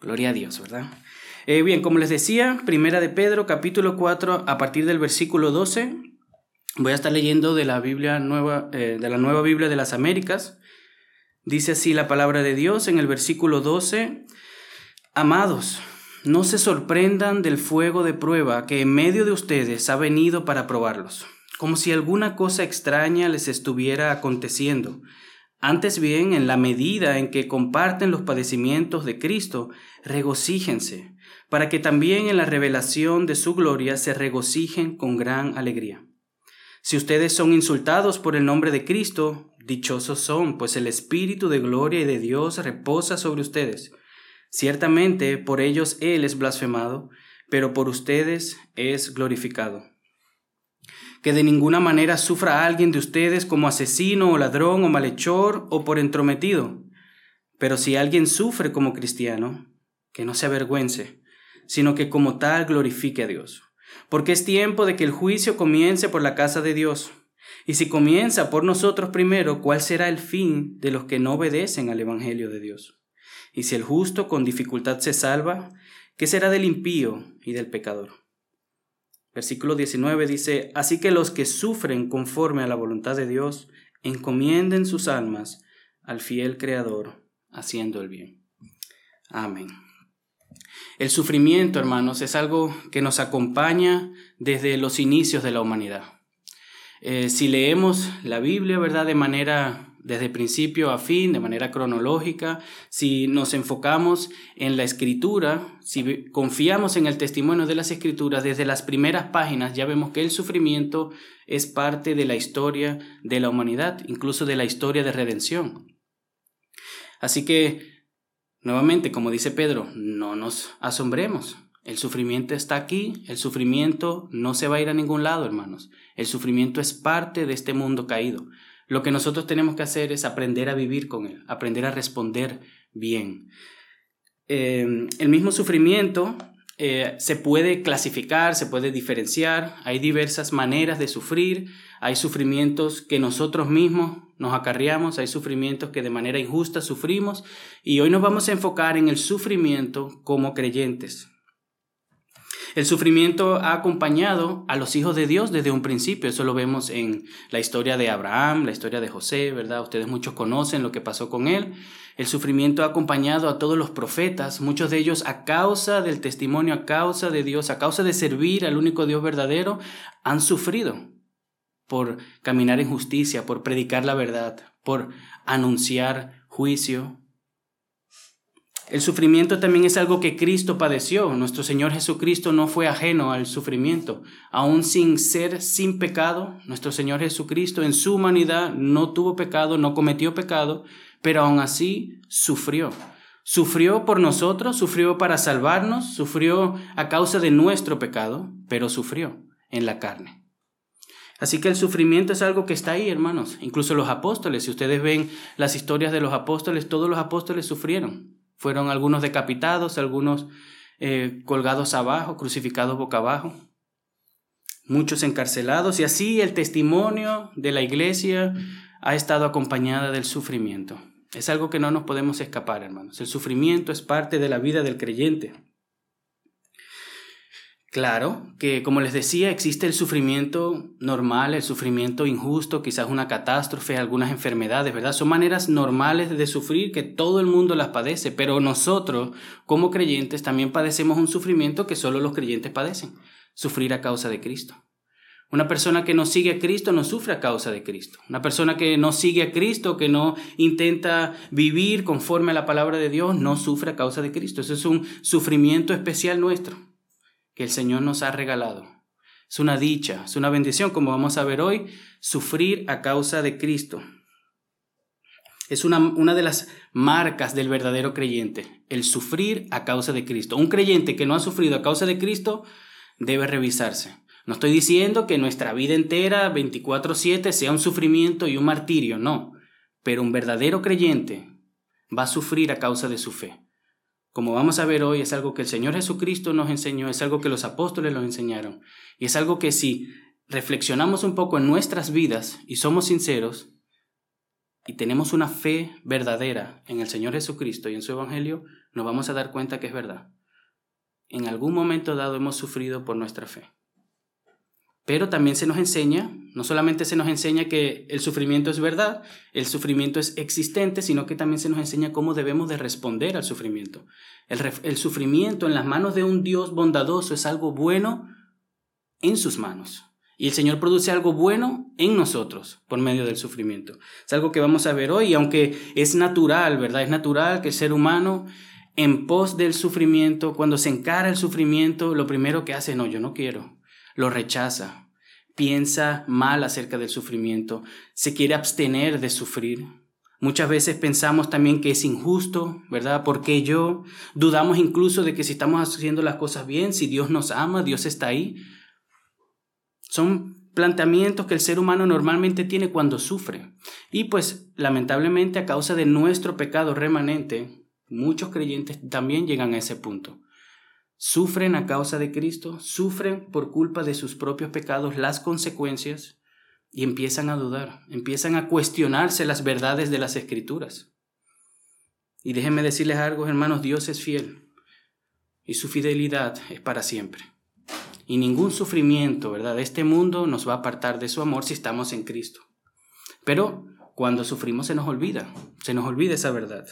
Gloria a Dios, ¿verdad? Eh, bien, como les decía, Primera de Pedro, capítulo 4, a partir del versículo 12, voy a estar leyendo de la Biblia nueva, eh, de la Nueva Biblia de las Américas. Dice así la palabra de Dios en el versículo 12, Amados, no se sorprendan del fuego de prueba que en medio de ustedes ha venido para probarlos, como si alguna cosa extraña les estuviera aconteciendo. Antes bien, en la medida en que comparten los padecimientos de Cristo, regocíjense, para que también en la revelación de su gloria se regocijen con gran alegría. Si ustedes son insultados por el nombre de Cristo, dichosos son, pues el Espíritu de gloria y de Dios reposa sobre ustedes. Ciertamente por ellos Él es blasfemado, pero por ustedes es glorificado. Que de ninguna manera sufra alguien de ustedes como asesino o ladrón o malhechor o por entrometido. Pero si alguien sufre como cristiano, que no se avergüence, sino que como tal glorifique a Dios. Porque es tiempo de que el juicio comience por la casa de Dios. Y si comienza por nosotros primero, ¿cuál será el fin de los que no obedecen al Evangelio de Dios? Y si el justo con dificultad se salva, ¿qué será del impío y del pecador? Versículo 19 dice, Así que los que sufren conforme a la voluntad de Dios, encomienden sus almas al fiel Creador, haciendo el bien. Amén. El sufrimiento, hermanos, es algo que nos acompaña desde los inicios de la humanidad. Eh, si leemos la Biblia, ¿verdad?, de manera desde principio a fin, de manera cronológica, si nos enfocamos en la escritura, si confiamos en el testimonio de las escrituras, desde las primeras páginas ya vemos que el sufrimiento es parte de la historia de la humanidad, incluso de la historia de redención. Así que, nuevamente, como dice Pedro, no nos asombremos. El sufrimiento está aquí, el sufrimiento no se va a ir a ningún lado, hermanos. El sufrimiento es parte de este mundo caído. Lo que nosotros tenemos que hacer es aprender a vivir con él, aprender a responder bien. Eh, el mismo sufrimiento eh, se puede clasificar, se puede diferenciar, hay diversas maneras de sufrir, hay sufrimientos que nosotros mismos nos acarreamos, hay sufrimientos que de manera injusta sufrimos y hoy nos vamos a enfocar en el sufrimiento como creyentes. El sufrimiento ha acompañado a los hijos de Dios desde un principio. Eso lo vemos en la historia de Abraham, la historia de José, ¿verdad? Ustedes muchos conocen lo que pasó con él. El sufrimiento ha acompañado a todos los profetas, muchos de ellos a causa del testimonio, a causa de Dios, a causa de servir al único Dios verdadero, han sufrido por caminar en justicia, por predicar la verdad, por anunciar juicio, el sufrimiento también es algo que Cristo padeció. Nuestro Señor Jesucristo no fue ajeno al sufrimiento. Aún sin ser sin pecado, nuestro Señor Jesucristo en su humanidad no tuvo pecado, no cometió pecado, pero aún así sufrió. Sufrió por nosotros, sufrió para salvarnos, sufrió a causa de nuestro pecado, pero sufrió en la carne. Así que el sufrimiento es algo que está ahí, hermanos. Incluso los apóstoles, si ustedes ven las historias de los apóstoles, todos los apóstoles sufrieron. Fueron algunos decapitados, algunos eh, colgados abajo, crucificados boca abajo, muchos encarcelados y así el testimonio de la iglesia ha estado acompañada del sufrimiento. Es algo que no nos podemos escapar, hermanos. El sufrimiento es parte de la vida del creyente. Claro que, como les decía, existe el sufrimiento normal, el sufrimiento injusto, quizás una catástrofe, algunas enfermedades, ¿verdad? Son maneras normales de sufrir que todo el mundo las padece, pero nosotros, como creyentes, también padecemos un sufrimiento que solo los creyentes padecen, sufrir a causa de Cristo. Una persona que no sigue a Cristo no sufre a causa de Cristo. Una persona que no sigue a Cristo, que no intenta vivir conforme a la palabra de Dios, no sufre a causa de Cristo. Eso es un sufrimiento especial nuestro el Señor nos ha regalado. Es una dicha, es una bendición, como vamos a ver hoy, sufrir a causa de Cristo. Es una, una, de las marcas del verdadero creyente, el sufrir a causa de Cristo. Un creyente que no ha sufrido a causa de Cristo debe revisarse. No estoy diciendo que nuestra vida entera, 24/7, sea un sufrimiento y un martirio, no. Pero un verdadero creyente va a sufrir a causa de su fe. Como vamos a ver hoy, es algo que el Señor Jesucristo nos enseñó, es algo que los apóstoles nos enseñaron. Y es algo que si reflexionamos un poco en nuestras vidas y somos sinceros y tenemos una fe verdadera en el Señor Jesucristo y en su Evangelio, nos vamos a dar cuenta que es verdad. En algún momento dado hemos sufrido por nuestra fe. Pero también se nos enseña, no solamente se nos enseña que el sufrimiento es verdad, el sufrimiento es existente, sino que también se nos enseña cómo debemos de responder al sufrimiento. El, sufrimiento en las manos de un Dios bondadoso es algo bueno en sus manos. Y el Señor produce algo bueno en nosotros por medio del sufrimiento. Es algo que vamos a ver hoy, aunque es natural, ¿verdad? Es natural que el ser humano en pos del sufrimiento, cuando se encara el sufrimiento, lo primero que hace, no, yo no quiero, lo rechaza, piensa mal acerca del sufrimiento, se quiere abstener de sufrir. Muchas veces pensamos también que es injusto, ¿verdad? Porque yo? Dudamos incluso de que si estamos haciendo las cosas bien, si Dios nos ama, Dios está ahí. Son planteamientos que el ser humano normalmente tiene cuando sufre. Y pues lamentablemente a causa de nuestro pecado remanente, muchos creyentes también llegan a ese punto sufren a causa de Cristo, sufren por culpa de sus propios pecados las consecuencias y empiezan a dudar, empiezan a cuestionarse las verdades de las escrituras. Y déjenme decirles algo, hermanos, Dios es fiel y su fidelidad es para siempre. Y ningún sufrimiento, ¿verdad?, de este mundo nos va a apartar de su amor si estamos en Cristo. Pero cuando sufrimos se nos olvida, se nos olvida esa verdad.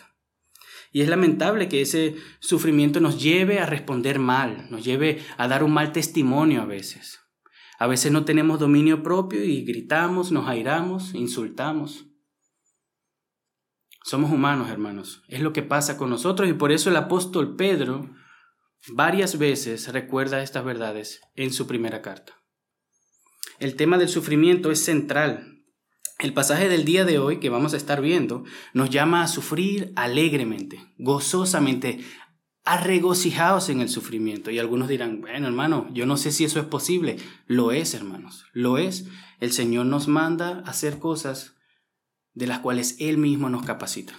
Y es lamentable que ese sufrimiento nos lleve a responder mal, nos lleve a dar un mal testimonio a veces. A veces no tenemos dominio propio y gritamos, nos airamos, insultamos. Somos humanos, hermanos. Es lo que pasa con nosotros y por eso el apóstol Pedro varias veces recuerda estas verdades en su primera carta. El tema del sufrimiento es central el pasaje del día de hoy que vamos a estar viendo nos llama a sufrir alegremente, gozosamente, a en el sufrimiento. Y algunos dirán, bueno hermano, yo no sé si eso es posible. Lo es, hermanos, lo es. El Señor nos manda a hacer cosas de las cuales Él mismo nos capacita.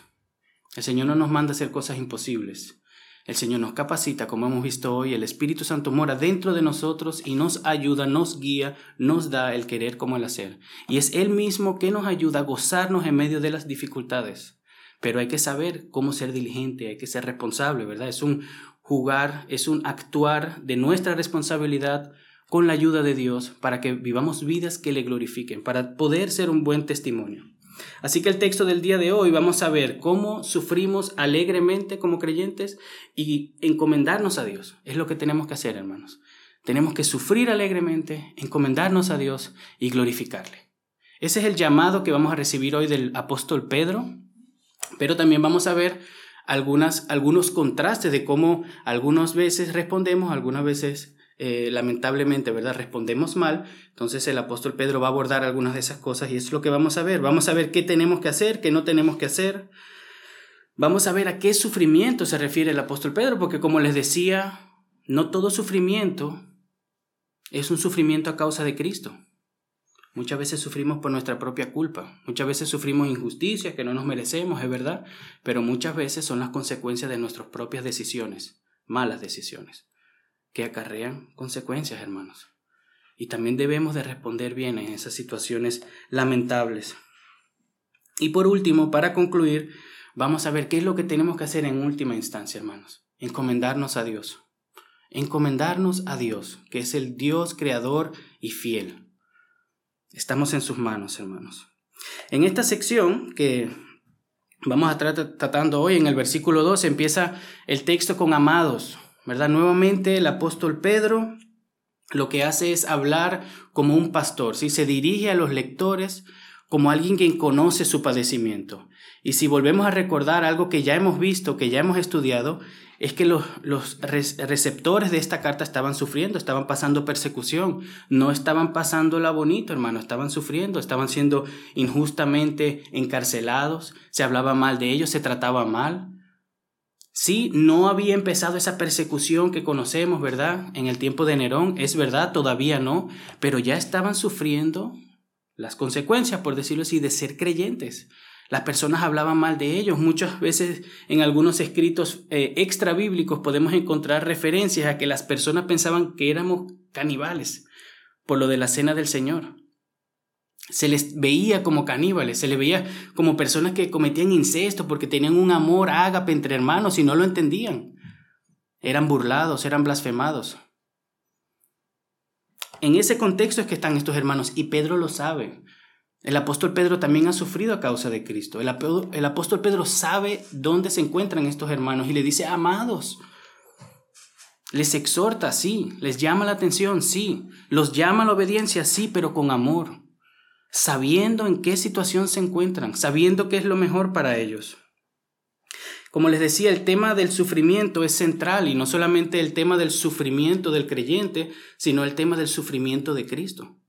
El Señor no nos manda a hacer cosas imposibles. El Señor nos capacita, como hemos visto hoy, el Espíritu Santo mora dentro de nosotros y nos ayuda, nos guía, nos da el querer como el hacer. Y es Él mismo que nos ayuda a gozarnos en medio de las dificultades. Pero hay que saber cómo ser diligente, hay que ser responsable, ¿verdad? Es un jugar, es un actuar de nuestra responsabilidad con la ayuda de Dios para que vivamos vidas que le glorifiquen, para poder ser un buen testimonio. Así que el texto del día de hoy vamos a ver cómo sufrimos alegremente como creyentes y encomendarnos a Dios. Es lo que tenemos que hacer, hermanos. Tenemos que sufrir alegremente, encomendarnos a Dios y glorificarle. Ese es el llamado que vamos a recibir hoy del apóstol Pedro, pero también vamos a ver algunas, algunos contrastes de cómo algunas veces respondemos, algunas veces eh, lamentablemente, ¿verdad? Respondemos mal. Entonces el apóstol Pedro va a abordar algunas de esas cosas y es lo que vamos a ver. Vamos a ver qué tenemos que hacer, qué no tenemos que hacer. Vamos a ver a qué sufrimiento se refiere el apóstol Pedro, porque como les decía, no todo sufrimiento es un sufrimiento a causa de Cristo. Muchas veces sufrimos por nuestra propia culpa, muchas veces sufrimos injusticias que no nos merecemos, es verdad, pero muchas veces son las consecuencias de nuestras propias decisiones, malas decisiones que acarrean consecuencias, hermanos. Y también debemos de responder bien en esas situaciones lamentables. Y por último, para concluir, vamos a ver qué es lo que tenemos que hacer en última instancia, hermanos. Encomendarnos a Dios. Encomendarnos a Dios, que es el Dios creador y fiel. Estamos en sus manos, hermanos. En esta sección que vamos a estar tratando hoy, en el versículo 2, empieza el texto con amados. ¿Verdad? Nuevamente el apóstol Pedro lo que hace es hablar como un pastor, ¿sí? Se dirige a los lectores como alguien que conoce su padecimiento. Y si volvemos a recordar algo que ya hemos visto, que ya hemos estudiado, es que los, los, receptores de esta carta estaban sufriendo, estaban pasando persecución, no estaban pasándola bonito, hermano, estaban sufriendo, estaban siendo injustamente encarcelados, se hablaba mal de ellos, se trataba mal. Sí, no había empezado esa persecución que conocemos, ¿verdad? En el tiempo de Nerón, es verdad, todavía no, pero ya estaban sufriendo las consecuencias, por decirlo así, de ser creyentes. Las personas hablaban mal de ellos. Muchas veces en algunos escritos eh, extra bíblicos podemos encontrar referencias a que las personas pensaban que éramos caníbales por lo de la cena del Señor. Se les veía como caníbales, se les veía como personas que cometían incesto porque tenían un amor ágape entre hermanos y no lo entendían. Eran burlados, eran blasfemados. En ese contexto es que están estos hermanos y Pedro lo sabe. El apóstol Pedro también ha sufrido a causa de Cristo. El, el apóstol Pedro sabe dónde se encuentran estos hermanos y le dice, amados, les exhorta, sí, les llama la atención, sí, los llama a la obediencia, sí, pero con amor sabiendo en qué situación se encuentran, sabiendo qué es lo mejor para ellos. Como les decía, el tema del sufrimiento es central y no solamente el tema del sufrimiento del creyente, sino el tema del sufrimiento de Cristo.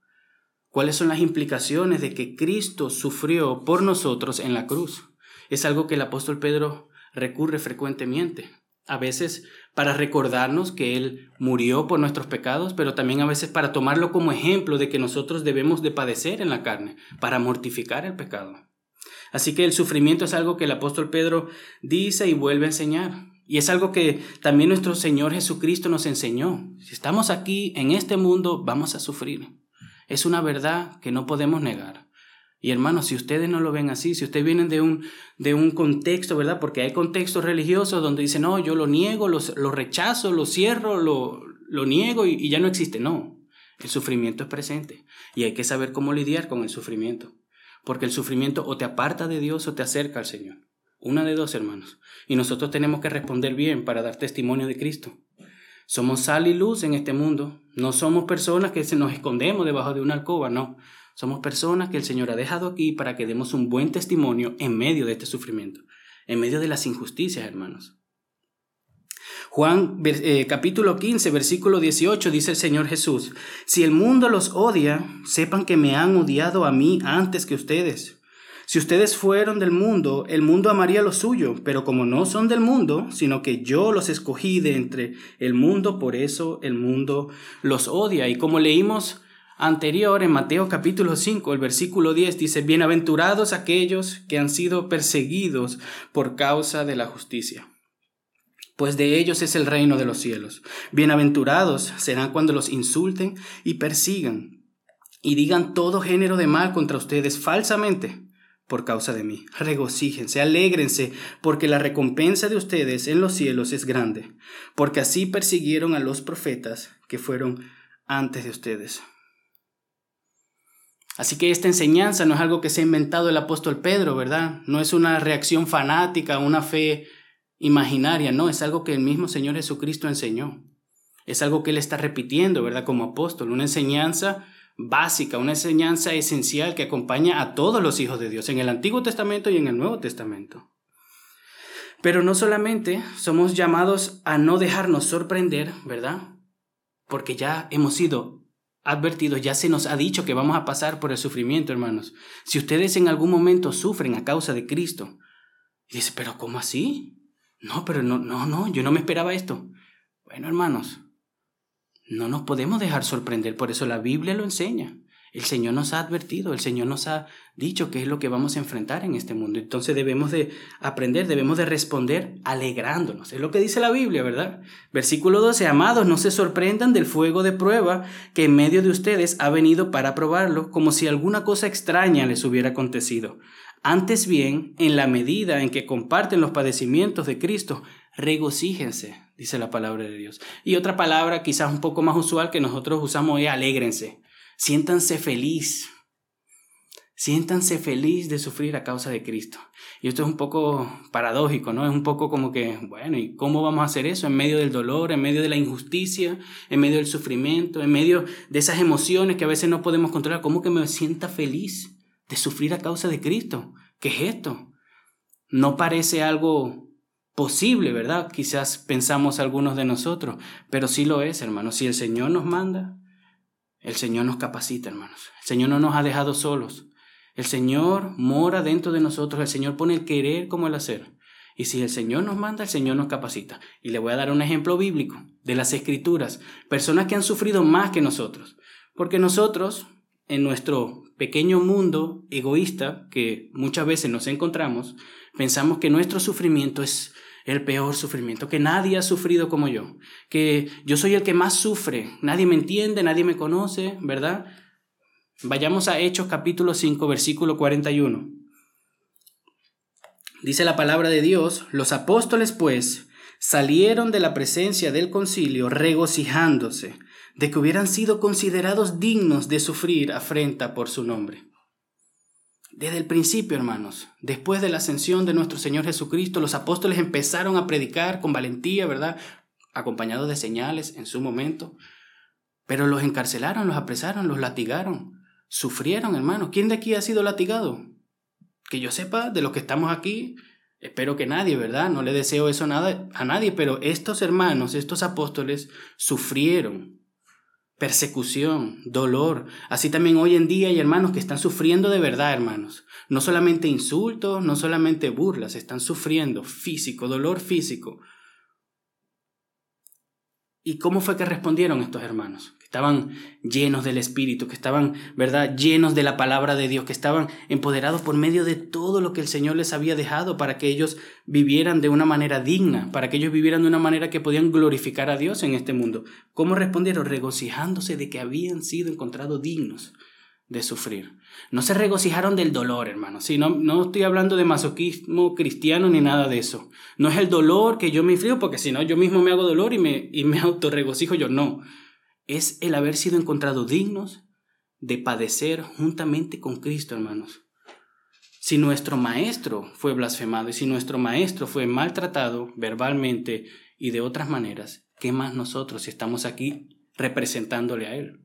¿Cuáles son las implicaciones de que Cristo sufrió por nosotros en la cruz? Es algo que el apóstol Pedro recurre frecuentemente a veces para recordarnos que Él murió por nuestros pecados, pero también a veces para tomarlo como ejemplo de que nosotros debemos de padecer en la carne, para mortificar el pecado. Así que el sufrimiento es algo que el apóstol Pedro dice y vuelve a enseñar. Y es algo que también nuestro Señor Jesucristo nos enseñó. Si estamos aquí en este mundo, vamos a sufrir. Es una verdad que no podemos negar. Y hermanos, si ustedes no lo ven así, si ustedes vienen de un, de un contexto, ¿verdad? Porque hay contextos religiosos donde dicen, no, yo lo niego, lo, lo rechazo, lo cierro, lo, lo niego y, y ya no existe. No, el sufrimiento es presente y hay que saber cómo lidiar con el sufrimiento. Porque el sufrimiento o te aparta de Dios o te acerca al Señor. Una de dos, hermanos. Y nosotros tenemos que responder bien para dar testimonio de Cristo. Somos sal y luz en este mundo. No somos personas que se nos escondemos debajo de una alcoba, no. Somos personas que el Señor ha dejado aquí para que demos un buen testimonio en medio de este sufrimiento, en medio de las injusticias, hermanos. Juan eh, capítulo 15, versículo 18 dice el Señor Jesús, si el mundo los odia, sepan que me han odiado a mí antes que ustedes. Si ustedes fueron del mundo, el mundo amaría lo suyo, pero como no son del mundo, sino que yo los escogí de entre el mundo, por eso el mundo los odia. Y como leímos anterior, en Mateo capítulo 5, el versículo 10 dice, Bienaventurados aquellos que han sido perseguidos por causa de la justicia, pues de ellos es el reino de los cielos. Bienaventurados serán cuando los insulten y persigan y digan todo género de mal contra ustedes falsamente por causa de mí. Regocíjense, alégrense, porque la recompensa de ustedes en los cielos es grande, porque así persiguieron a los profetas que fueron antes de ustedes. Así que esta enseñanza no es algo que se ha inventado el apóstol Pedro, ¿verdad? No es una reacción fanática, una fe imaginaria, no, es algo que el mismo Señor Jesucristo enseñó. Es algo que él está repitiendo, ¿verdad? Como apóstol, una enseñanza básica, una enseñanza esencial que acompaña a todos los hijos de Dios en el Antiguo Testamento y en el Nuevo Testamento. Pero no solamente somos llamados a no dejarnos sorprender, ¿verdad? Porque ya hemos sido advertidos, ya se nos ha dicho que vamos a pasar por el sufrimiento, hermanos. Si ustedes en algún momento sufren a causa de Cristo, y dice, pero ¿cómo así? No, pero no, no, no, yo no me esperaba esto. Bueno, hermanos, no nos podemos dejar sorprender, por eso la Biblia lo enseña. El Señor nos ha advertido, el Señor nos ha dicho qué es lo que vamos a enfrentar en este mundo. Entonces debemos de aprender, debemos de responder alegrándonos. Es lo que dice la Biblia, ¿verdad? Versículo 12, amados, no se sorprendan del fuego de prueba que en medio de ustedes ha venido para probarlo, como si alguna cosa extraña les hubiera acontecido. Antes bien, en la medida en que comparten los padecimientos de Cristo, regocíjense, dice la palabra de Dios. Y otra palabra quizás un poco más usual que nosotros usamos es alégrense. Siéntanse feliz. Siéntanse feliz de sufrir a causa de Cristo. Y esto es un poco paradójico, ¿no? Es un poco como que, bueno, ¿y cómo vamos a hacer eso? En medio del dolor, en medio de la injusticia, en medio del sufrimiento, en medio de esas emociones que a veces no podemos controlar. ¿Cómo que me sienta feliz de sufrir a causa de Cristo? ¿Qué es esto? No parece algo posible, ¿verdad? Quizás pensamos algunos de nosotros, pero sí lo es, hermano. Si el Señor nos manda, el Señor nos capacita, hermanos. El Señor no nos ha dejado solos. El Señor mora dentro de nosotros. El Señor pone el querer como el hacer. Y si el Señor nos manda, el Señor nos capacita. Y le voy a dar un ejemplo bíblico de las escrituras. Personas que han sufrido más que nosotros. Porque nosotros, en nuestro pequeño mundo egoísta que muchas veces nos encontramos, pensamos que nuestro sufrimiento es el peor sufrimiento, que nadie ha sufrido como yo, que yo soy el que más sufre, nadie me entiende, nadie me conoce, ¿verdad? Vayamos a Hechos capítulo 5, versículo 41. Dice la palabra de Dios, los apóstoles pues salieron de la presencia del concilio regocijándose de que hubieran sido considerados dignos de sufrir afrenta por su nombre. Desde el principio, hermanos, después de la ascensión de nuestro Señor Jesucristo, los apóstoles empezaron a predicar con valentía, ¿verdad? Acompañados de señales en su momento. Pero los encarcelaron, los apresaron, los latigaron. Sufrieron, hermanos. ¿Quién de aquí ha sido latigado? Que yo sepa, de los que estamos aquí, espero que nadie, ¿verdad? No le deseo eso nada a nadie, pero estos hermanos, estos apóstoles, sufrieron persecución, dolor. Así también hoy en día hay hermanos que están sufriendo de verdad, hermanos. No solamente insultos, no solamente burlas, están sufriendo físico, dolor físico. ¿Y cómo fue que respondieron estos hermanos? Estaban llenos del Espíritu, que estaban, ¿verdad?, llenos de la palabra de Dios, que estaban empoderados por medio de todo lo que el Señor les había dejado para que ellos vivieran de una manera digna, para que ellos vivieran de una manera que podían glorificar a Dios en este mundo. ¿Cómo respondieron? Regocijándose de que habían sido encontrados dignos de sufrir. No se regocijaron del dolor, hermano. Sí, no, no estoy hablando de masoquismo cristiano ni nada de eso. No es el dolor que yo me inflijo, porque si no, yo mismo me hago dolor y me, y me autorregocijo yo. No es el haber sido encontrados dignos de padecer juntamente con Cristo, hermanos. Si nuestro maestro fue blasfemado y si nuestro maestro fue maltratado verbalmente y de otras maneras, ¿qué más nosotros si estamos aquí representándole a Él?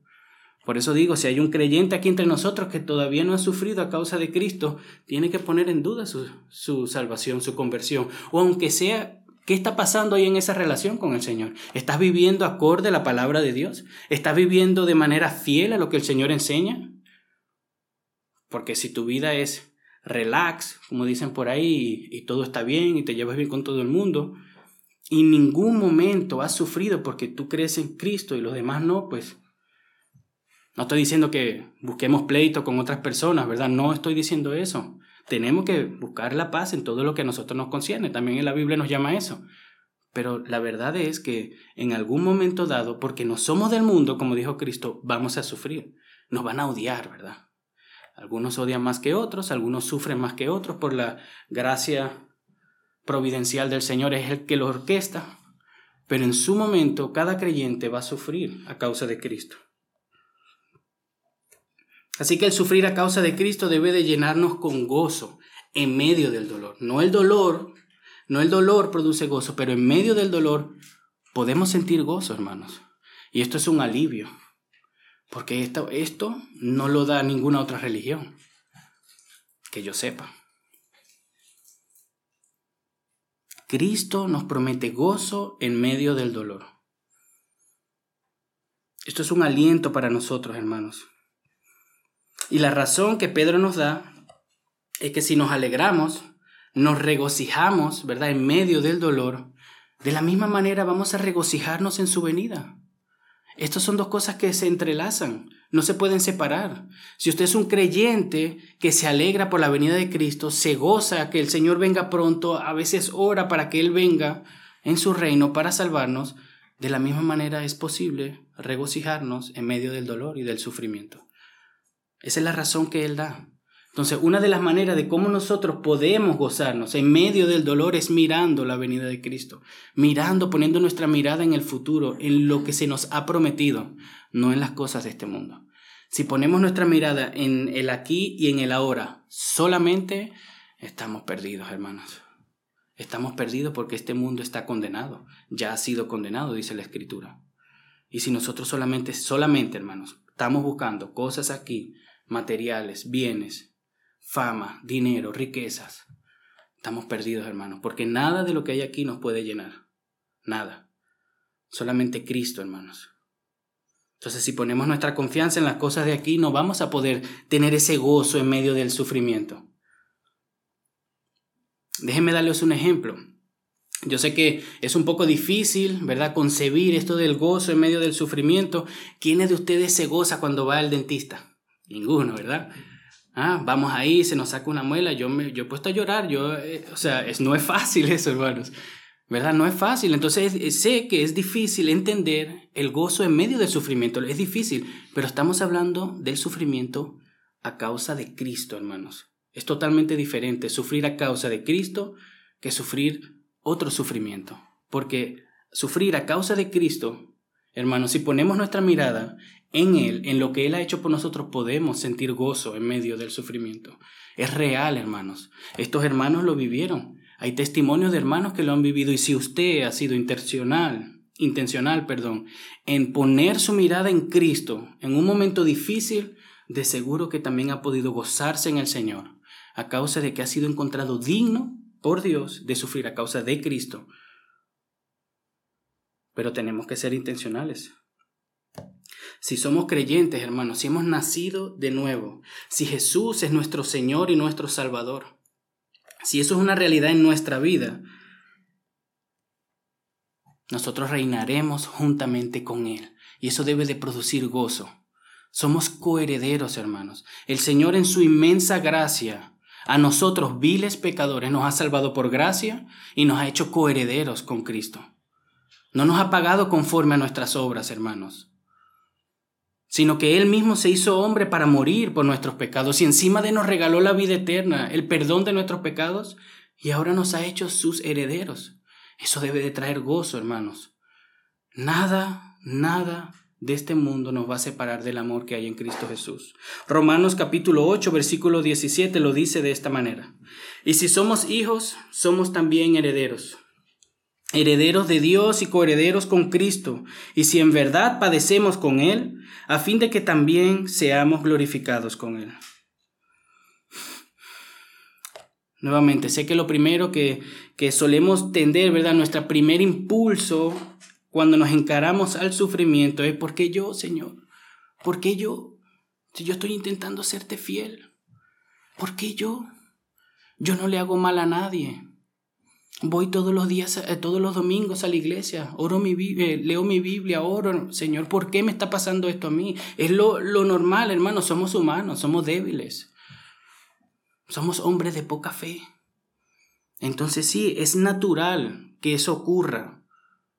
Por eso digo, si hay un creyente aquí entre nosotros que todavía no ha sufrido a causa de Cristo, tiene que poner en duda su, su salvación, su conversión, o aunque sea ¿Qué está pasando ahí en esa relación con el Señor? ¿Estás viviendo acorde a la palabra de Dios? ¿Estás viviendo de manera fiel a lo que el Señor enseña? Porque si tu vida es relax, como dicen por ahí, y, todo está bien y te llevas bien con todo el mundo, y en ningún momento has sufrido porque tú crees en Cristo y los demás no, pues no estoy diciendo que busquemos pleito con otras personas, ¿verdad? No estoy diciendo eso tenemos que buscar la paz en todo lo que a nosotros nos concierne. También en la Biblia nos llama eso. Pero la verdad es que en algún momento dado, porque no somos del mundo, como dijo Cristo, vamos a sufrir. Nos van a odiar, ¿verdad? Algunos odian más que otros, algunos sufren más que otros por la gracia providencial del Señor, es el que lo orquesta. Pero en su momento cada creyente va a sufrir a causa de Cristo. Así que el sufrir a causa de Cristo debe de llenarnos con gozo en medio del dolor. No el dolor, no el dolor produce gozo, pero en medio del dolor podemos sentir gozo, hermanos. Y esto es un alivio, porque esto, esto no lo da ninguna otra religión, que yo sepa. Cristo nos promete gozo en medio del dolor. Esto es un aliento para nosotros, hermanos. Y la razón que Pedro nos da es que si nos alegramos, nos regocijamos, ¿verdad? En medio del dolor, de la misma manera vamos a regocijarnos en su venida. Estas son dos cosas que se entrelazan, no se pueden separar. Si usted es un creyente que se alegra por la venida de Cristo, se goza que el Señor venga pronto, a veces ora para que Él venga en su reino para salvarnos, de la misma manera es posible regocijarnos en medio del dolor y del sufrimiento. Esa es la razón que Él da. Entonces, una de las maneras de cómo nosotros podemos gozarnos en medio del dolor es mirando la venida de Cristo, mirando, poniendo nuestra mirada en el futuro, en lo que se nos ha prometido, no en las cosas de este mundo. Si ponemos nuestra mirada en el aquí y en el ahora, solamente estamos perdidos, hermanos. Estamos perdidos porque este mundo está condenado, ya ha sido condenado, dice la Escritura. Y si nosotros solamente, solamente, hermanos, estamos buscando cosas aquí, materiales, bienes, fama, dinero, riquezas, estamos perdidos, hermanos, porque nada de lo que hay aquí nos puede llenar. Nada. Solamente Cristo, hermanos. Entonces, si ponemos nuestra confianza en las cosas de aquí, no vamos a poder tener ese gozo en medio del sufrimiento. Déjenme darles un ejemplo. Yo sé que es un poco difícil, ¿verdad? Concebir esto del gozo en medio del sufrimiento. ¿Quiénes de ustedes se goza cuando va al dentista? Ninguno, ¿verdad? Ah, vamos ahí, se nos saca una muela, yo me yo he puesto a llorar, yo, eh, o sea, es, no es fácil eso, hermanos. ¿verdad? No es fácil. Entonces sé que es difícil entender el gozo en medio del sufrimiento. Es difícil, pero estamos hablando del sufrimiento a causa de Cristo, hermanos. Es totalmente diferente sufrir a causa de Cristo que sufrir otro sufrimiento. Porque sufrir a causa de Cristo, hermanos, si ponemos nuestra mirada en Él, en lo que Él ha hecho por nosotros, podemos sentir gozo en medio del sufrimiento. Es real, hermanos. Estos hermanos lo vivieron. Hay testimonios de hermanos que lo han vivido y si usted ha sido intencional, intencional, perdón, en poner su mirada en Cristo en un momento difícil, de seguro que también ha podido gozarse en el Señor a causa de que ha sido encontrado digno por Dios de sufrir a causa de Cristo. Pero tenemos que ser intencionales. Si somos creyentes, hermanos, si hemos nacido de nuevo, si Jesús es nuestro Señor y nuestro Salvador, si eso es una realidad en nuestra vida, nosotros reinaremos juntamente con Él. Y eso debe de producir gozo. Somos coherederos, hermanos. El Señor en su inmensa gracia a nosotros, viles pecadores, nos ha salvado por gracia y nos ha hecho coherederos con Cristo. No nos ha pagado conforme a nuestras obras, hermanos sino que Él mismo se hizo hombre para morir por nuestros pecados y encima de nos regaló la vida eterna, el perdón de nuestros pecados, y ahora nos ha hecho sus herederos. Eso debe de traer gozo, hermanos. Nada, nada de este mundo nos va a separar del amor que hay en Cristo Jesús. Romanos capítulo 8, versículo 17 lo dice de esta manera. Y si somos hijos, somos también herederos herederos de Dios y coherederos con Cristo, y si en verdad padecemos con Él, a fin de que también seamos glorificados con Él. Nuevamente, sé que lo primero que, que solemos tender, ¿verdad? Nuestro primer impulso cuando nos encaramos al sufrimiento es, ¿por qué yo, Señor? ¿Por qué yo? Si yo estoy intentando serte fiel, ¿por qué yo? Yo no le hago mal a nadie. Voy todos los días, eh, todos los domingos a la iglesia, oro mi, eh, leo mi Biblia, oro, Señor, ¿por qué me está pasando esto a mí? Es lo, lo normal, hermano, somos humanos, somos débiles, somos hombres de poca fe. Entonces sí, es natural que eso ocurra,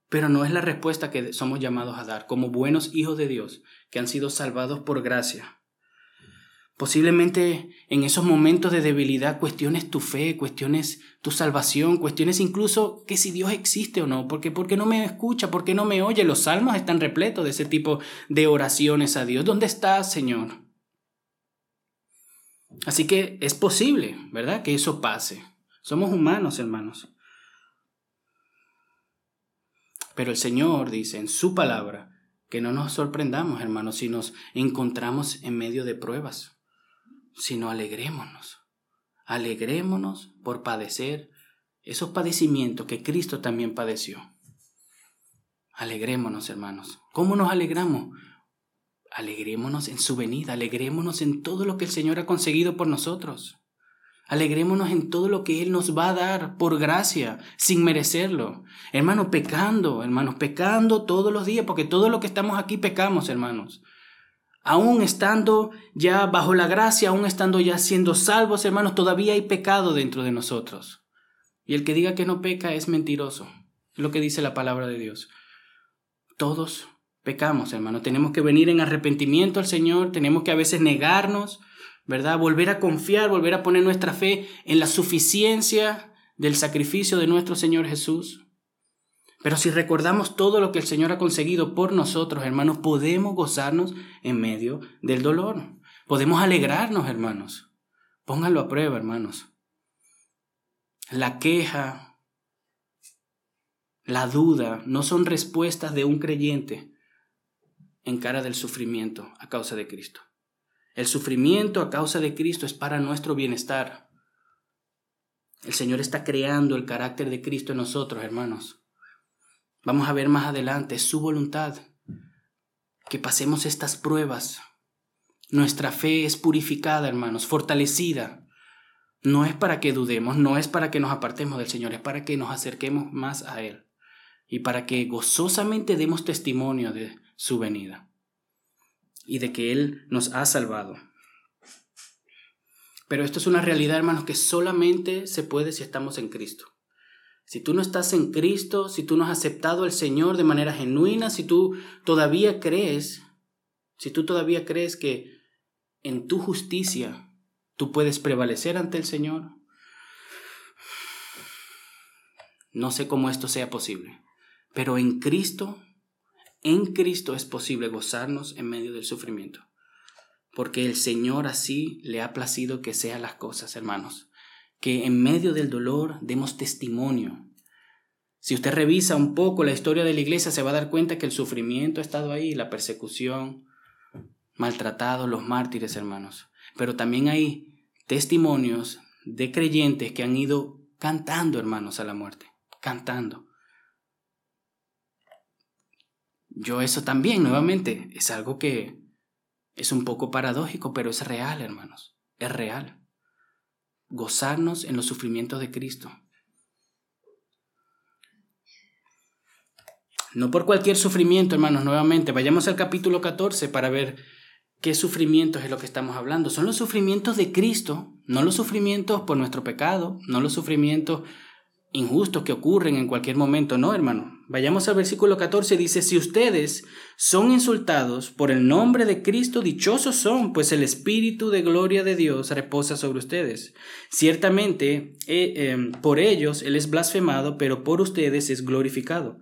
pero no es la respuesta que somos llamados a dar como buenos hijos de Dios que han sido salvados por gracia. Posiblemente en esos momentos de debilidad cuestiones tu fe, cuestiones tu salvación, cuestiones incluso que si Dios existe o no, porque porque no me escucha, porque no me oye. Los salmos están repletos de ese tipo de oraciones a Dios. ¿Dónde estás, Señor? Así que es posible, ¿verdad? Que eso pase. Somos humanos, hermanos. Pero el Señor dice en su palabra que no nos sorprendamos, hermanos, si nos encontramos en medio de pruebas sino alegrémonos. Alegrémonos por padecer esos padecimientos que Cristo también padeció. Alegrémonos, hermanos. ¿Cómo nos alegramos? Alegrémonos en su venida, alegrémonos en todo lo que el Señor ha conseguido por nosotros. Alegrémonos en todo lo que Él nos va a dar por gracia, sin merecerlo. Hermanos, pecando, hermanos, pecando todos los días, porque todo lo que estamos aquí pecamos, hermanos aún estando ya bajo la gracia, aún estando ya siendo salvos, hermanos, todavía hay pecado dentro de nosotros. Y el que diga que no peca es mentiroso. Es lo que dice la palabra de Dios. Todos pecamos, hermanos. Tenemos que venir en arrepentimiento al Señor, tenemos que a veces negarnos, ¿verdad? Volver a confiar, volver a poner nuestra fe en la suficiencia del sacrificio de nuestro Señor Jesús. Pero si recordamos todo lo que el Señor ha conseguido por nosotros, hermanos, podemos gozarnos en medio del dolor. Podemos alegrarnos, hermanos. Pónganlo a prueba, hermanos. La queja, la duda, no son respuestas de un creyente en cara del sufrimiento a causa de Cristo. El sufrimiento a causa de Cristo es para nuestro bienestar. El Señor está creando el carácter de Cristo en nosotros, hermanos. Vamos a ver más adelante, su voluntad que pasemos estas pruebas. Nuestra fe es purificada, hermanos, fortalecida. No es para que dudemos, no es para que nos apartemos del Señor, es para que nos acerquemos más a Él y para que gozosamente demos testimonio de su venida y de que Él nos ha salvado. Pero esto es una realidad, hermanos, que solamente se puede si estamos en Cristo. Si tú no estás en Cristo, si tú no has aceptado al Señor de manera genuina, si tú todavía crees, si tú todavía crees que en tu justicia tú puedes prevalecer ante el Señor, no sé cómo esto sea posible, pero en Cristo, en Cristo es posible gozarnos en medio del sufrimiento, porque el Señor así le ha placido que sean las cosas, hermanos que en medio del dolor demos testimonio. Si usted revisa un poco la historia de la iglesia, se va a dar cuenta que el sufrimiento ha estado ahí, la persecución, maltratados, los mártires, hermanos. Pero también hay testimonios de creyentes que han ido cantando, hermanos, a la muerte, cantando. Yo eso también, nuevamente, es algo que es un poco paradójico, pero es real, hermanos, es real gozarnos en los sufrimientos de Cristo. No por cualquier sufrimiento, hermanos, nuevamente. Vayamos al capítulo 14 para ver qué sufrimientos es lo que estamos hablando. Son los sufrimientos de Cristo, no los sufrimientos por nuestro pecado, no los sufrimientos injustos que ocurren en cualquier momento. No, hermano. Vayamos al versículo 14. Dice, si ustedes son insultados por el nombre de Cristo, dichosos son, pues el Espíritu de gloria de Dios reposa sobre ustedes. Ciertamente, eh, em, por ellos Él es blasfemado, pero por ustedes es glorificado.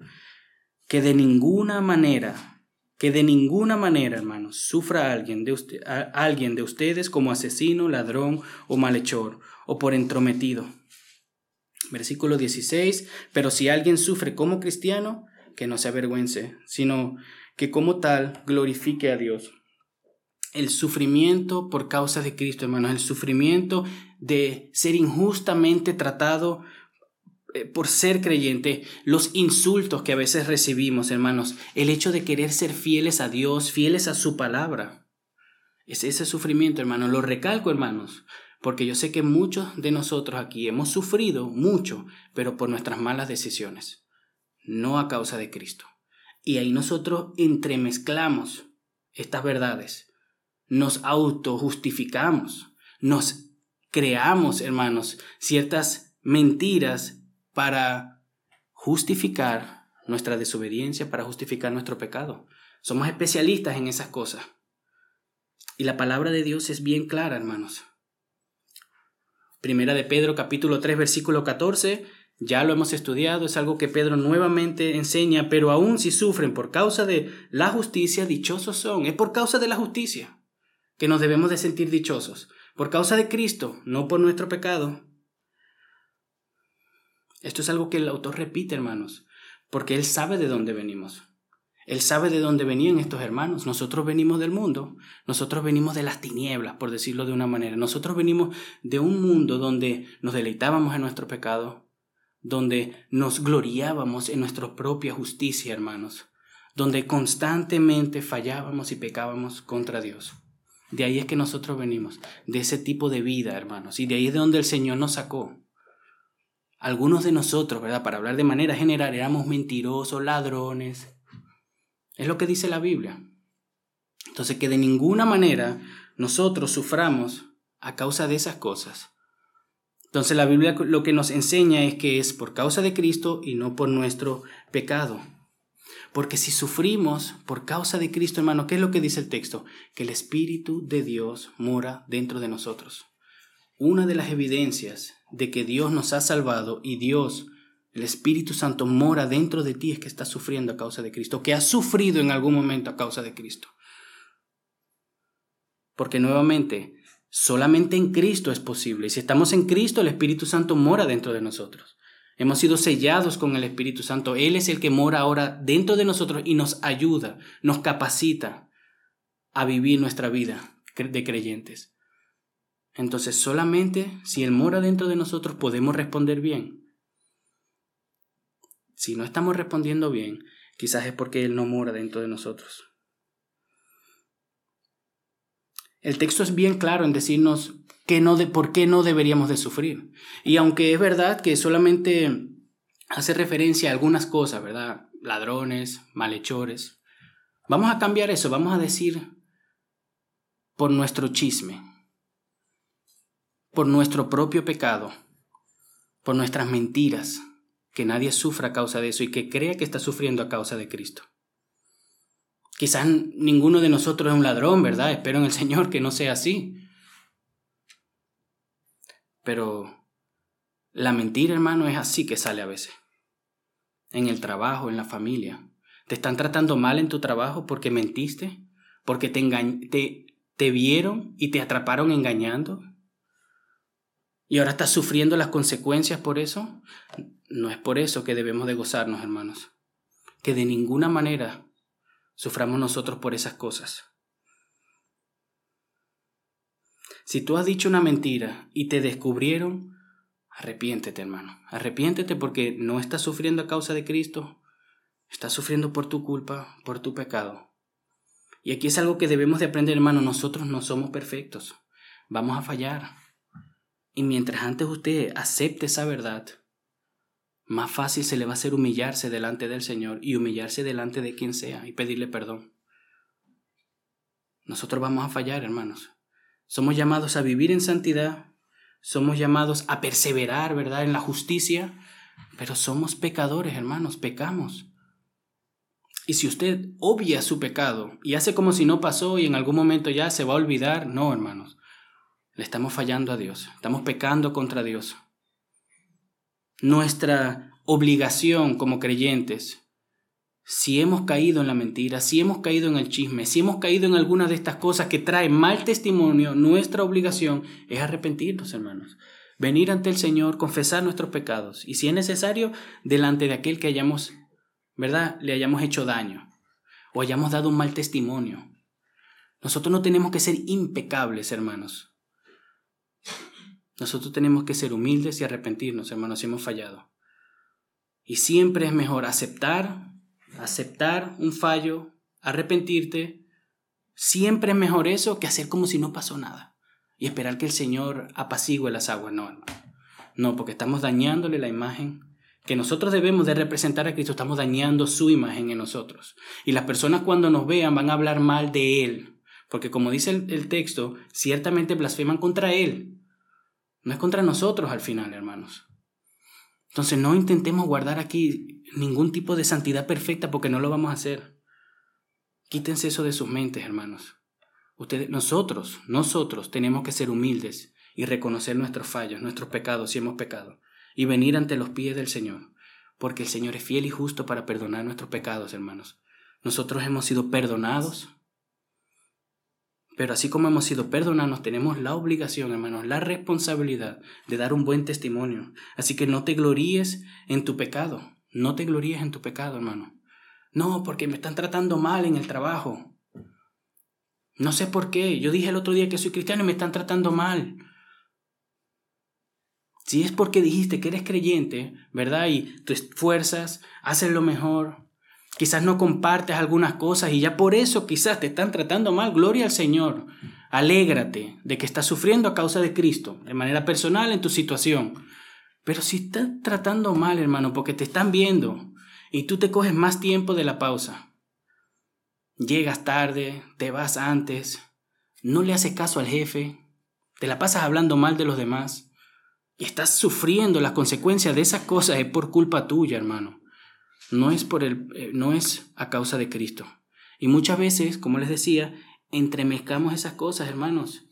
Que de ninguna manera, que de ninguna manera, hermanos, sufra alguien de, usted, alguien de ustedes como asesino, ladrón o malhechor, o por entrometido Versículo 16, pero si alguien sufre como cristiano, que no se avergüence, sino que como tal glorifique a Dios. El sufrimiento por causa de Cristo, hermanos, el sufrimiento de ser injustamente tratado eh, por ser creyente, los insultos que a veces recibimos, hermanos, el hecho de querer ser fieles a Dios, fieles a su palabra. Es ese sufrimiento, hermanos. Lo recalco, hermanos, porque yo sé que muchos de nosotros aquí hemos sufrido mucho, pero por nuestras malas decisiones, no a causa de Cristo. Y ahí nosotros entremezclamos estas verdades, nos autojustificamos, nos creamos, hermanos, ciertas mentiras para justificar nuestra desobediencia, para justificar nuestro pecado. Somos especialistas en esas cosas. Y la palabra de Dios es bien clara, hermanos. Primera de Pedro capítulo 3 versículo 14, ya lo hemos estudiado, es algo que Pedro nuevamente enseña, pero aún si sufren por causa de la justicia, dichosos son. Es por causa de la justicia que nos debemos de sentir dichosos. Por causa de Cristo, no por nuestro pecado. Esto es algo que el autor repite, hermanos, porque él sabe de dónde venimos. Él sabe de dónde venían estos hermanos. Nosotros venimos del mundo, nosotros venimos de las tinieblas, por decirlo de una manera. Nosotros venimos de un mundo donde nos deleitábamos en nuestro pecado, donde nos gloriábamos en nuestra propia justicia, hermanos, donde constantemente fallábamos y pecábamos contra Dios. De ahí es que nosotros venimos, de ese tipo de vida, hermanos, y de ahí es de donde el Señor nos sacó. Algunos de nosotros, ¿verdad? Para hablar de manera general, éramos mentirosos, ladrones, es lo que dice la Biblia. Entonces, que de ninguna manera nosotros suframos a causa de esas cosas. Entonces la Biblia lo que nos enseña es que es por causa de Cristo y no por nuestro pecado. Porque si sufrimos por causa de Cristo, hermano, ¿qué es lo que dice el texto? Que el Espíritu de Dios mora dentro de nosotros. Una de las evidencias de que Dios nos ha salvado y Dios el Espíritu Santo mora dentro de ti es que estás sufriendo a causa de Cristo, que has sufrido en algún momento a causa de Cristo. Porque nuevamente, solamente en Cristo es posible. Y si estamos en Cristo, el Espíritu Santo mora dentro de nosotros. Hemos sido sellados con el Espíritu Santo. Él es el que mora ahora dentro de nosotros y nos ayuda, nos capacita a vivir nuestra vida de creyentes. Entonces, solamente si Él mora dentro de nosotros podemos responder bien. Si no estamos respondiendo bien, quizás es porque Él no mora dentro de nosotros. El texto es bien claro en decirnos que no de, por qué no deberíamos de sufrir. Y aunque es verdad que solamente hace referencia a algunas cosas, ¿verdad? Ladrones, malhechores. Vamos a cambiar eso, vamos a decir por nuestro chisme, por nuestro propio pecado, por nuestras mentiras, que nadie sufra a causa de eso y que crea que está sufriendo a causa de Cristo. Quizás ninguno de nosotros es un ladrón, ¿verdad? Espero en el Señor que no sea así. Pero la mentira, hermano, es así que sale a veces. En el trabajo, en la familia. ¿Te están tratando mal en tu trabajo porque mentiste? ¿Porque te, te, te vieron y te atraparon engañando? ¿Y ahora estás sufriendo las consecuencias por eso? No es por eso que debemos de gozarnos, hermanos. Que de ninguna manera suframos nosotros por esas cosas. Si tú has dicho una mentira y te descubrieron, arrepiéntete, hermano. Arrepiéntete porque no estás sufriendo a causa de Cristo, estás sufriendo por tu culpa, por tu pecado. Y aquí es algo que debemos de aprender, hermano. Nosotros no somos perfectos. Vamos a fallar. Y mientras antes usted acepte esa verdad, más fácil se le va a hacer humillarse delante del Señor y humillarse delante de quien sea y pedirle perdón. Nosotros vamos a fallar, hermanos. Somos llamados a vivir en santidad, somos llamados a perseverar, ¿verdad?, en la justicia, pero somos pecadores, hermanos, pecamos. Y si usted obvia su pecado y hace como si no pasó y en algún momento ya se va a olvidar, no, hermanos, le estamos fallando a Dios, estamos pecando contra Dios nuestra obligación como creyentes, si hemos caído en la mentira, si hemos caído en el chisme, si hemos caído en alguna de estas cosas que traen mal testimonio, nuestra obligación es arrepentirnos, hermanos. Venir ante el Señor, confesar nuestros pecados y si es necesario, delante de aquel que hayamos, ¿verdad? Le hayamos hecho daño o hayamos dado un mal testimonio. Nosotros no tenemos que ser impecables, hermanos. Nosotros tenemos que ser humildes y arrepentirnos, hermanos, si hemos fallado. Y siempre es mejor aceptar, aceptar un fallo, arrepentirte. Siempre es mejor eso que hacer como si no pasó nada y esperar que el Señor apacigüe las aguas. No, hermano. No, porque estamos dañándole la imagen que nosotros debemos de representar a Cristo, estamos dañando su imagen en nosotros. Y las personas cuando nos vean van a hablar mal de Él, porque como dice el, el texto, ciertamente blasfeman contra Él. No es contra nosotros al final, hermanos. Entonces no intentemos guardar aquí ningún tipo de santidad perfecta porque no lo vamos a hacer. Quítense eso de sus mentes, hermanos. Ustedes, nosotros, nosotros tenemos que ser humildes y reconocer nuestros fallos, nuestros pecados si hemos pecado, y venir ante los pies del Señor, porque el Señor es fiel y justo para perdonar nuestros pecados, hermanos. Nosotros hemos sido perdonados pero así como hemos sido perdonados, tenemos la obligación, hermanos, la responsabilidad de dar un buen testimonio. Así que no te gloríes en tu pecado. No te gloríes en tu pecado, hermano. No, porque me están tratando mal en el trabajo. No sé por qué. Yo dije el otro día que soy cristiano y me están tratando mal. Si es porque dijiste que eres creyente, ¿verdad? Y te esfuerzas, haces lo mejor, Quizás no compartes algunas cosas y ya por eso quizás te están tratando mal. Gloria al Señor. Alégrate de que estás sufriendo a causa de Cristo, de manera personal en tu situación. Pero si estás tratando mal, hermano, porque te están viendo y tú te coges más tiempo de la pausa, llegas tarde, te vas antes, no le haces caso al jefe, te la pasas hablando mal de los demás y estás sufriendo las consecuencias de esas cosas es por culpa tuya, hermano no es, por el, eh, no es a causa de Cristo. Y muchas veces, como les decía, entremezcamos esas cosas, hermanos.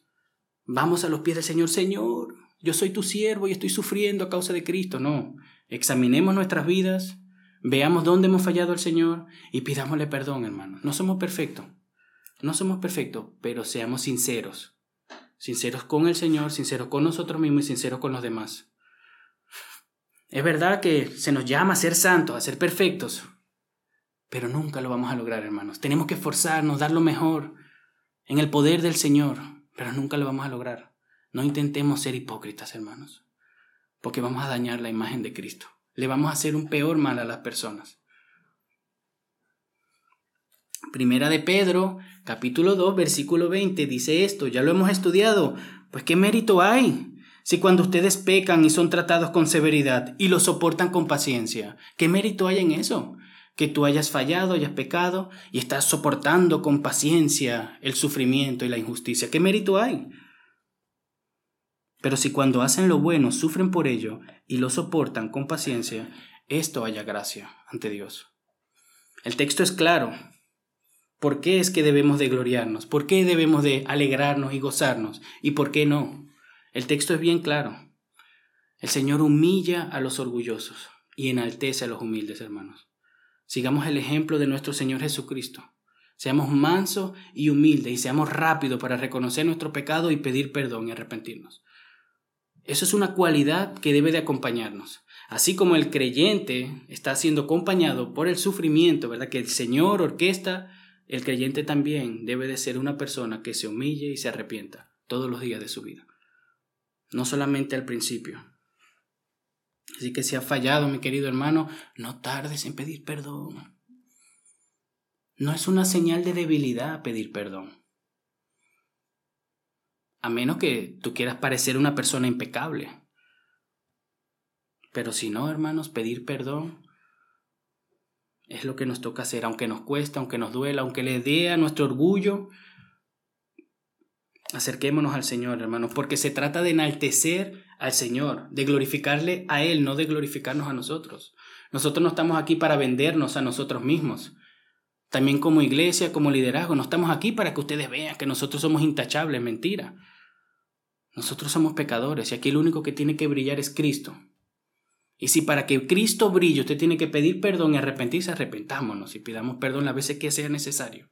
Vamos a los pies del Señor, Señor, yo soy tu siervo y estoy sufriendo a causa de Cristo. No, examinemos nuestras vidas, veamos dónde hemos fallado al Señor y pidámosle perdón, hermanos. No somos perfectos, no somos perfectos, pero seamos sinceros. Sinceros con el Señor, sinceros con nosotros mismos y sinceros con los demás. Es verdad que se nos llama a ser santos, a ser perfectos, pero nunca lo vamos a lograr, hermanos. Tenemos que esforzarnos, dar lo mejor en el poder del Señor, pero nunca lo vamos a lograr. No intentemos ser hipócritas, hermanos, porque vamos a dañar la imagen de Cristo. Le vamos a hacer un peor mal a las personas. Primera de Pedro, capítulo 2, versículo 20, dice esto, ya lo hemos estudiado, pues qué mérito hay si cuando ustedes pecan y son tratados con severidad y lo soportan con paciencia, ¿qué mérito hay en eso? Que tú hayas fallado, hayas pecado y estás soportando con paciencia el sufrimiento y la injusticia. ¿Qué mérito hay? Pero si cuando hacen lo bueno sufren por ello y lo soportan con paciencia, esto haya gracia ante Dios. El texto es claro. ¿Por qué es que debemos de gloriarnos? ¿Por qué debemos de alegrarnos y gozarnos? ¿Y por qué no? El texto es bien claro. El Señor humilla a los orgullosos y enaltece a los humildes, hermanos. Sigamos el ejemplo de nuestro Señor Jesucristo. Seamos mansos y humildes y seamos rápidos para reconocer nuestro pecado y pedir perdón y arrepentirnos. Eso es una cualidad que debe de acompañarnos. Así como el creyente está siendo acompañado por el sufrimiento, ¿verdad? Que el Señor orquesta, el creyente también debe de ser una persona que se humille y se arrepienta todos los días de su vida. No solamente al principio. Así que si ha fallado, mi querido hermano, no tardes en pedir perdón. No es una señal de debilidad pedir perdón. A menos que tú quieras parecer una persona impecable. Pero si no, hermanos, pedir perdón es lo que nos toca hacer, aunque nos cuesta, aunque nos duela, aunque le dé a nuestro orgullo. Acerquémonos al Señor, hermanos, porque se trata de enaltecer al Señor, de glorificarle a Él, no de glorificarnos a nosotros. Nosotros no estamos aquí para vendernos a nosotros mismos. También como iglesia, como liderazgo, no estamos aquí para que ustedes vean que nosotros somos intachables, mentira. Nosotros somos pecadores y aquí el único que tiene que brillar es Cristo. Y si para que Cristo brille usted tiene que pedir perdón y arrepentirse, arrepentámonos y pidamos perdón las veces que sea necesario.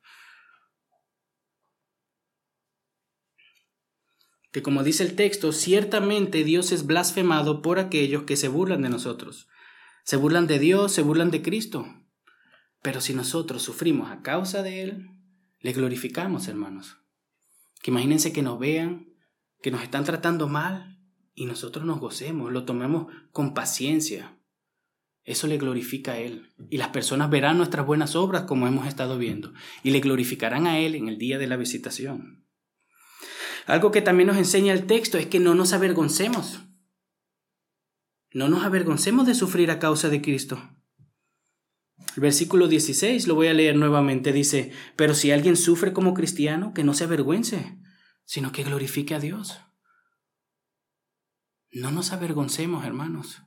Que como dice el texto, ciertamente Dios es blasfemado por aquellos que se burlan de nosotros. Se burlan de Dios, se burlan de Cristo. Pero si nosotros sufrimos a causa de Él, le glorificamos, hermanos. Que imagínense que nos vean, que nos están tratando mal, y nosotros nos gocemos, lo tomemos con paciencia. Eso le glorifica a Él. Y las personas verán nuestras buenas obras como hemos estado viendo y le glorificarán a Él en el día de la visitación. Algo que también nos enseña el texto es que no nos avergoncemos. No nos avergoncemos de sufrir a causa de Cristo. El versículo 16 lo voy a leer nuevamente. Dice, pero si alguien sufre como cristiano, que no se avergüence, sino que glorifique a Dios. No nos avergoncemos, hermanos.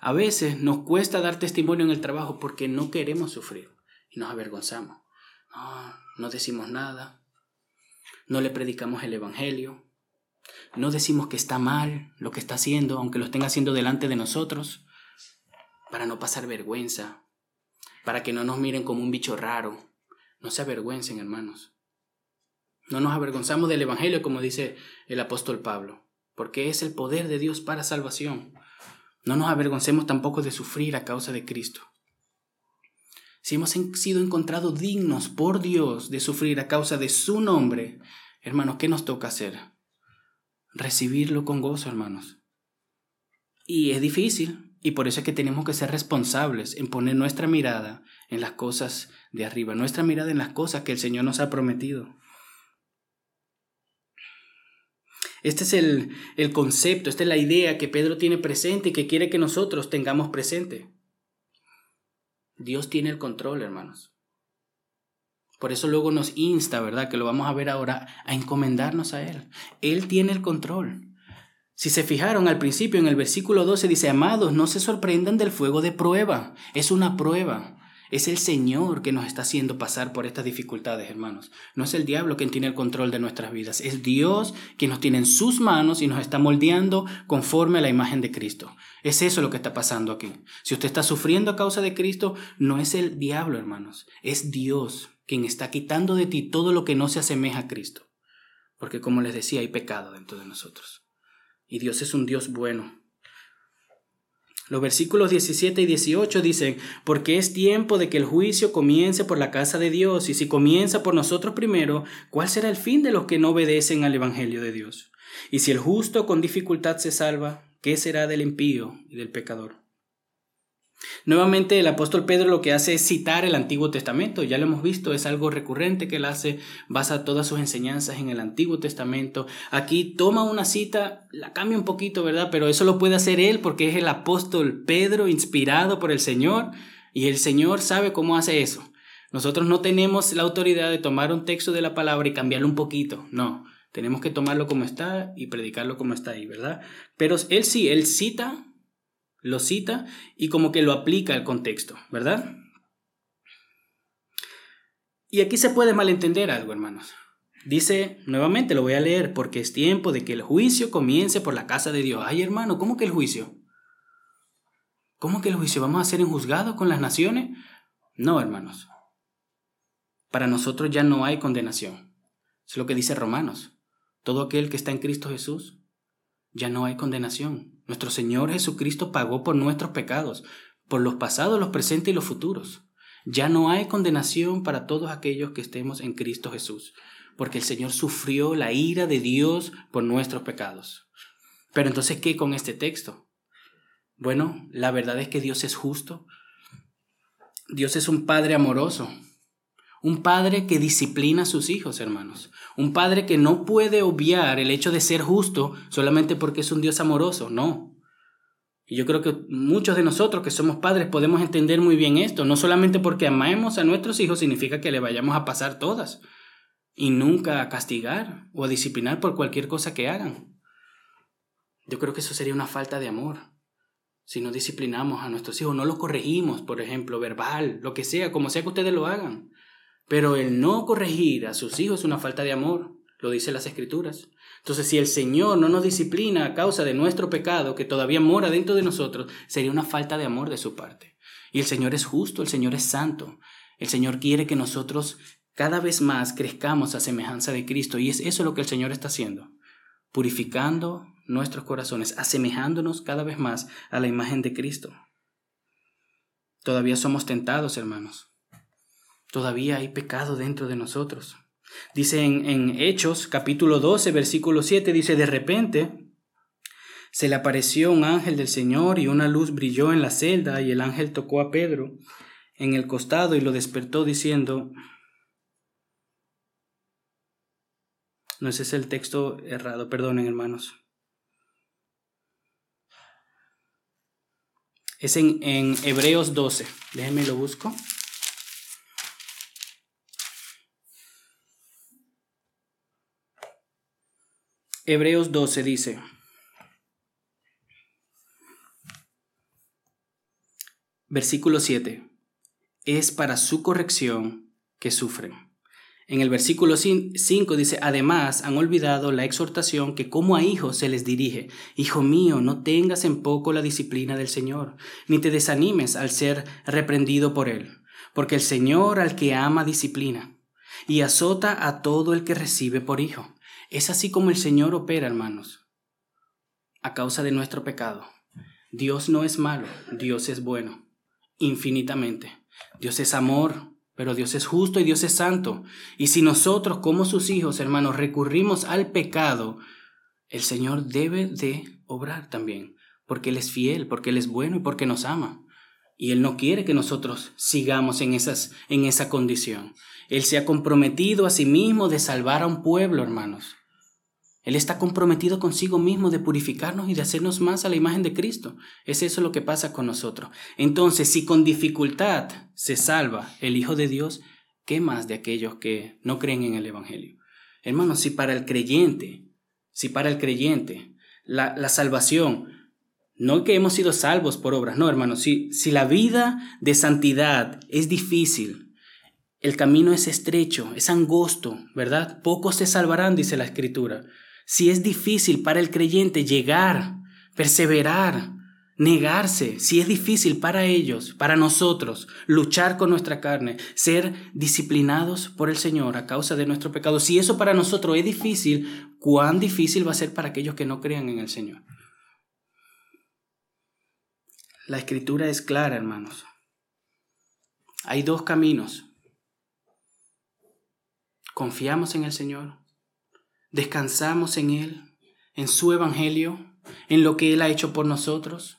A veces nos cuesta dar testimonio en el trabajo porque no queremos sufrir y nos avergonzamos. No, no decimos nada, no le predicamos el Evangelio, no decimos que está mal lo que está haciendo, aunque lo estén haciendo delante de nosotros, para no pasar vergüenza, para que no nos miren como un bicho raro. No se avergüencen, hermanos. No nos avergonzamos del Evangelio, como dice el apóstol Pablo, porque es el poder de Dios para salvación. No nos avergoncemos tampoco de sufrir a causa de Cristo. Si hemos sido encontrados dignos por Dios de sufrir a causa de su nombre, hermanos, ¿qué nos toca hacer? Recibirlo con gozo, hermanos. Y es difícil, y por eso es que tenemos que ser responsables en poner nuestra mirada en las cosas de arriba, nuestra mirada en las cosas que el Señor nos ha prometido. Este es el, el concepto, esta es la idea que Pedro tiene presente y que quiere que nosotros tengamos presente. Dios tiene el control, hermanos. Por eso luego nos insta, ¿verdad? Que lo vamos a ver ahora, a encomendarnos a Él. Él tiene el control. Si se fijaron al principio en el versículo 12 dice, amados, no se sorprendan del fuego de prueba. Es una prueba. Es el Señor que nos está haciendo pasar por estas dificultades, hermanos. No es el diablo quien tiene el control de nuestras vidas. Es Dios quien nos tiene en sus manos y nos está moldeando conforme a la imagen de Cristo. Es eso lo que está pasando aquí. Si usted está sufriendo a causa de Cristo, no es el diablo, hermanos. Es Dios quien está quitando de ti todo lo que no se asemeja a Cristo. Porque como les decía, hay pecado dentro de nosotros. Y Dios es un Dios bueno. Los versículos 17 y 18 dicen, porque es tiempo de que el juicio comience por la casa de Dios, y si comienza por nosotros primero, ¿cuál será el fin de los que no obedecen al Evangelio de Dios? Y si el justo con dificultad se salva, ¿qué será del impío y del pecador? Nuevamente el apóstol Pedro lo que hace es citar el Antiguo Testamento, ya lo hemos visto, es algo recurrente que él hace, basa todas sus enseñanzas en el Antiguo Testamento. Aquí toma una cita, la cambia un poquito, ¿verdad? Pero eso lo puede hacer él porque es el apóstol Pedro inspirado por el Señor y el Señor sabe cómo hace eso. Nosotros no tenemos la autoridad de tomar un texto de la palabra y cambiarlo un poquito, no. Tenemos que tomarlo como está y predicarlo como está ahí, ¿verdad? Pero él sí, él cita lo cita y como que lo aplica al contexto, ¿verdad? Y aquí se puede malentender algo, hermanos. Dice, nuevamente lo voy a leer, porque es tiempo de que el juicio comience por la casa de Dios. Ay, hermano, ¿cómo que el juicio? ¿Cómo que el juicio? ¿Vamos a ser enjuzgados con las naciones? No, hermanos. Para nosotros ya no hay condenación. Es lo que dice Romanos. Todo aquel que está en Cristo Jesús, ya no hay condenación. Nuestro Señor Jesucristo pagó por nuestros pecados, por los pasados, los presentes y los futuros. Ya no hay condenación para todos aquellos que estemos en Cristo Jesús, porque el Señor sufrió la ira de Dios por nuestros pecados. Pero entonces, ¿qué con este texto? Bueno, la verdad es que Dios es justo. Dios es un Padre amoroso. Un padre que disciplina a sus hijos, hermanos. Un padre que no puede obviar el hecho de ser justo solamente porque es un Dios amoroso, no. Y yo creo que muchos de nosotros que somos padres podemos entender muy bien esto. No solamente porque amemos a nuestros hijos significa que le vayamos a pasar todas y nunca a castigar o a disciplinar por cualquier cosa que hagan. Yo creo que eso sería una falta de amor. Si no disciplinamos a nuestros hijos, no los corregimos, por ejemplo, verbal, lo que sea, como sea que ustedes lo hagan. Pero el no corregir a sus hijos es una falta de amor, lo dicen las escrituras. Entonces, si el Señor no nos disciplina a causa de nuestro pecado que todavía mora dentro de nosotros, sería una falta de amor de su parte. Y el Señor es justo, el Señor es santo. El Señor quiere que nosotros cada vez más crezcamos a semejanza de Cristo. Y es eso lo que el Señor está haciendo, purificando nuestros corazones, asemejándonos cada vez más a la imagen de Cristo. Todavía somos tentados, hermanos. Todavía hay pecado dentro de nosotros. Dice en, Hechos capítulo 12, versículo 7, dice, de repente se le apareció un ángel del Señor y una luz brilló en la celda y el ángel tocó a Pedro en el costado y lo despertó diciendo, no ese es el texto errado, perdonen hermanos. Es en, en Hebreos 12, déjenme lo busco. Hebreos 12 dice, versículo 7, es para su corrección que sufren. En el versículo 5 dice, además han olvidado la exhortación que como a hijos se les dirige, Hijo mío, no tengas en poco la disciplina del Señor, ni te desanimes al ser reprendido por Él, porque el Señor al que ama disciplina, y azota a todo el que recibe por hijo. Es así como el Señor opera, hermanos, a causa de nuestro pecado. Dios no es malo, Dios es bueno, infinitamente. Dios es amor, pero Dios es justo y Dios es santo. Y si nosotros como sus hijos, hermanos, recurrimos al pecado, el Señor debe de obrar también, porque Él es fiel, porque Él es bueno y porque nos ama. Y Él no quiere que nosotros sigamos en, esas, en esa condición. Él se ha comprometido a sí mismo de salvar a un pueblo, hermanos. Él está comprometido consigo mismo de purificarnos y de hacernos más a la imagen de Cristo. Es eso lo que pasa con nosotros. Entonces, si con dificultad se salva el Hijo de Dios, ¿qué más de aquellos que no creen en el Evangelio? Hermanos, si para el creyente, si para el creyente la, salvación, no que hemos sido salvos por obras, no, hermanos, si, si la vida de santidad es difícil, el camino es estrecho, es angosto, ¿verdad? Pocos se salvarán, dice la Escritura si es difícil para el creyente llegar, perseverar, negarse, si es difícil para ellos, para nosotros, luchar con nuestra carne, ser disciplinados por el Señor a causa de nuestro pecado, si eso para nosotros es difícil, ¿cuán difícil va a ser para aquellos que no crean en el Señor? La escritura es clara, hermanos. Hay dos caminos. Confiamos en el Señor descansamos en Él, en su Evangelio, en lo que Él ha hecho por nosotros.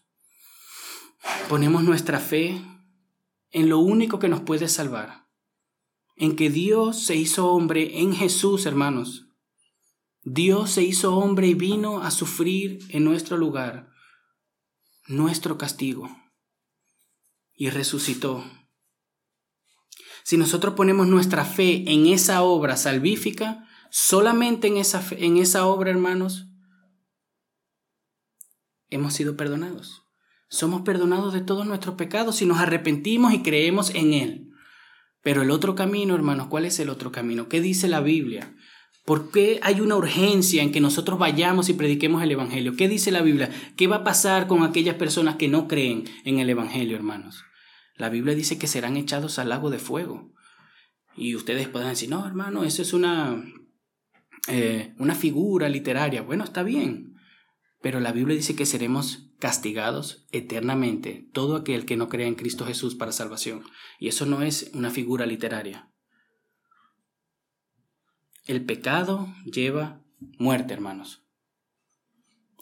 Ponemos nuestra fe en lo único que nos puede salvar, en que Dios se hizo hombre en Jesús, hermanos. Dios se hizo hombre y vino a sufrir en nuestro lugar nuestro castigo y resucitó. Si nosotros ponemos nuestra fe en esa obra salvífica, Solamente en esa, en esa obra, hermanos, hemos sido perdonados. Somos perdonados de todos nuestros pecados si nos arrepentimos y creemos en Él. Pero el otro camino, hermanos, ¿cuál es el otro camino? ¿Qué dice la Biblia? ¿Por qué hay una urgencia en que nosotros vayamos y prediquemos el Evangelio? ¿Qué dice la Biblia? ¿Qué va a pasar con aquellas personas que no creen en el Evangelio, hermanos? La Biblia dice que serán echados al lago de fuego. Y ustedes pueden decir, no, hermano, eso es una, eh, una figura literaria. Bueno, está bien. Pero la Biblia dice que seremos castigados eternamente todo aquel que no crea en Cristo Jesús para salvación. Y eso no es una figura literaria. El pecado lleva muerte, hermanos.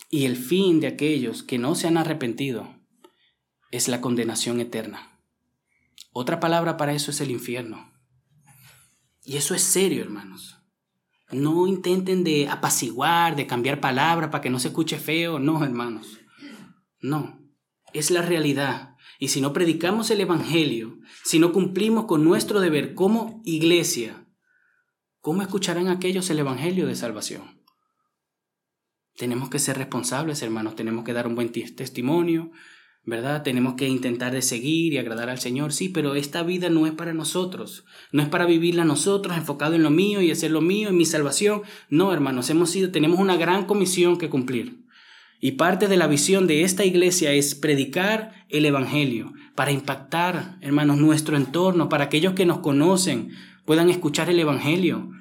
Y el fin de aquellos que no se han arrepentido es la condenación eterna. Otra palabra para eso es el infierno. Y eso es serio, hermanos. No intenten de apaciguar, de cambiar palabra para que no se escuche feo. No, hermanos. No. Es la realidad. Y si no predicamos el Evangelio, si no cumplimos con nuestro deber como iglesia, ¿cómo escucharán aquellos el Evangelio de salvación? Tenemos que ser responsables, hermanos. Tenemos que dar un buen testimonio, ¿verdad? Tenemos que intentar de seguir y agradar al Señor, sí, pero esta vida no es para nosotros, no es para vivirla nosotros, enfocado en lo mío y hacer lo mío, en mi salvación. No, hermanos, hemos sido, tenemos una gran comisión que cumplir. Y parte de la visión de esta iglesia es predicar el Evangelio, para impactar, hermanos, nuestro entorno, para aquellos que nos conocen puedan escuchar el Evangelio,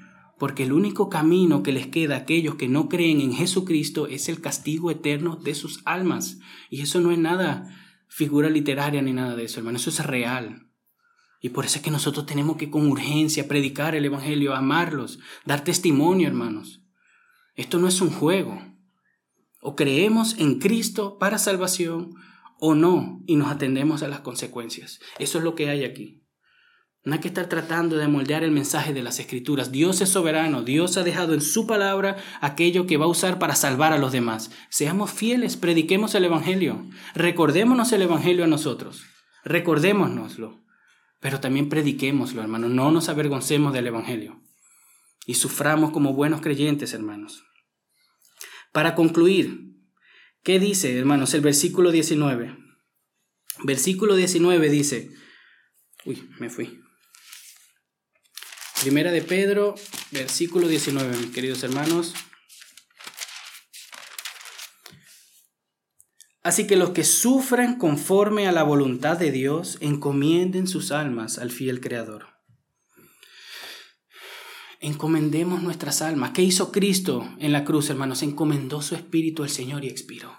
porque el único camino que les queda a aquellos que no creen en Jesucristo es el castigo eterno de sus almas. Y eso no es nada figura literaria ni nada de eso, hermano, eso es real. Y por eso es que nosotros tenemos que con urgencia predicar el Evangelio, amarlos, dar testimonio, hermanos. Esto no es un juego. O creemos en Cristo para salvación o no y nos atendemos a las consecuencias. Eso es lo que hay aquí. No hay que estar tratando de moldear el mensaje de las escrituras. Dios es soberano. Dios ha dejado en su palabra aquello que va a usar para salvar a los demás. Seamos fieles, prediquemos el Evangelio. Recordémonos el Evangelio a nosotros. Recordémonoslo. Pero también prediquémoslo, hermanos. No nos avergoncemos del Evangelio. Y suframos como buenos creyentes, hermanos. Para concluir, ¿qué dice, hermanos, el versículo 19? Versículo 19 dice, uy, me fui. Primera de Pedro, versículo 19, mis queridos hermanos. Así que los que sufren conforme a la voluntad de Dios, encomienden sus almas al fiel Creador. Encomendemos nuestras almas. ¿Qué hizo Cristo en la cruz, hermanos? Encomendó su espíritu al Señor y expiró.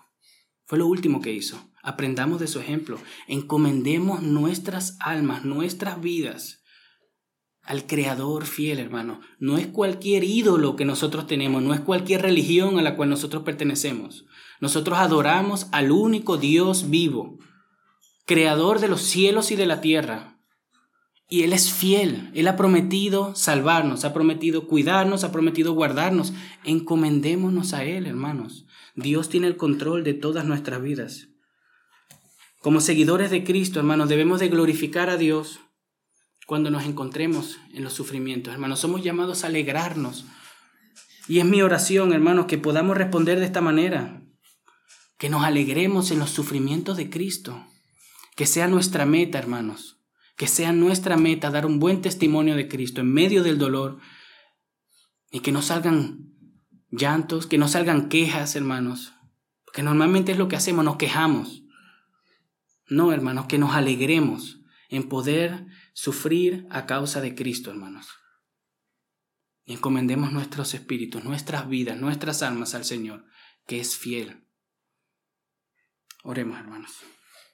Fue lo último que hizo. Aprendamos de su ejemplo. Encomendemos nuestras almas, nuestras vidas al Creador fiel, hermano. No es cualquier ídolo que nosotros tenemos, no es cualquier religión a la cual nosotros pertenecemos. Nosotros adoramos al único Dios vivo, Creador de los cielos y de la tierra. Y Él es fiel, Él ha prometido salvarnos, ha prometido cuidarnos, ha prometido guardarnos. Encomendémonos a Él, hermanos. Dios tiene el control de todas nuestras vidas. Como seguidores de Cristo, hermanos, debemos de glorificar a Dios cuando nos encontremos en los sufrimientos. Hermanos, somos llamados a alegrarnos. Y es mi oración, hermanos, que podamos responder de esta manera. Que nos alegremos en los sufrimientos de Cristo. Que sea nuestra meta, hermanos. Que sea nuestra meta dar un buen testimonio de Cristo en medio del dolor. Y que no salgan llantos, que no salgan quejas, hermanos. Porque normalmente es lo que hacemos, nos quejamos. No, hermanos, que nos alegremos en poder sufrir a causa de Cristo, hermanos. Y encomendemos nuestros espíritus, nuestras vidas, nuestras almas al Señor, que es fiel. Oremos, hermanos.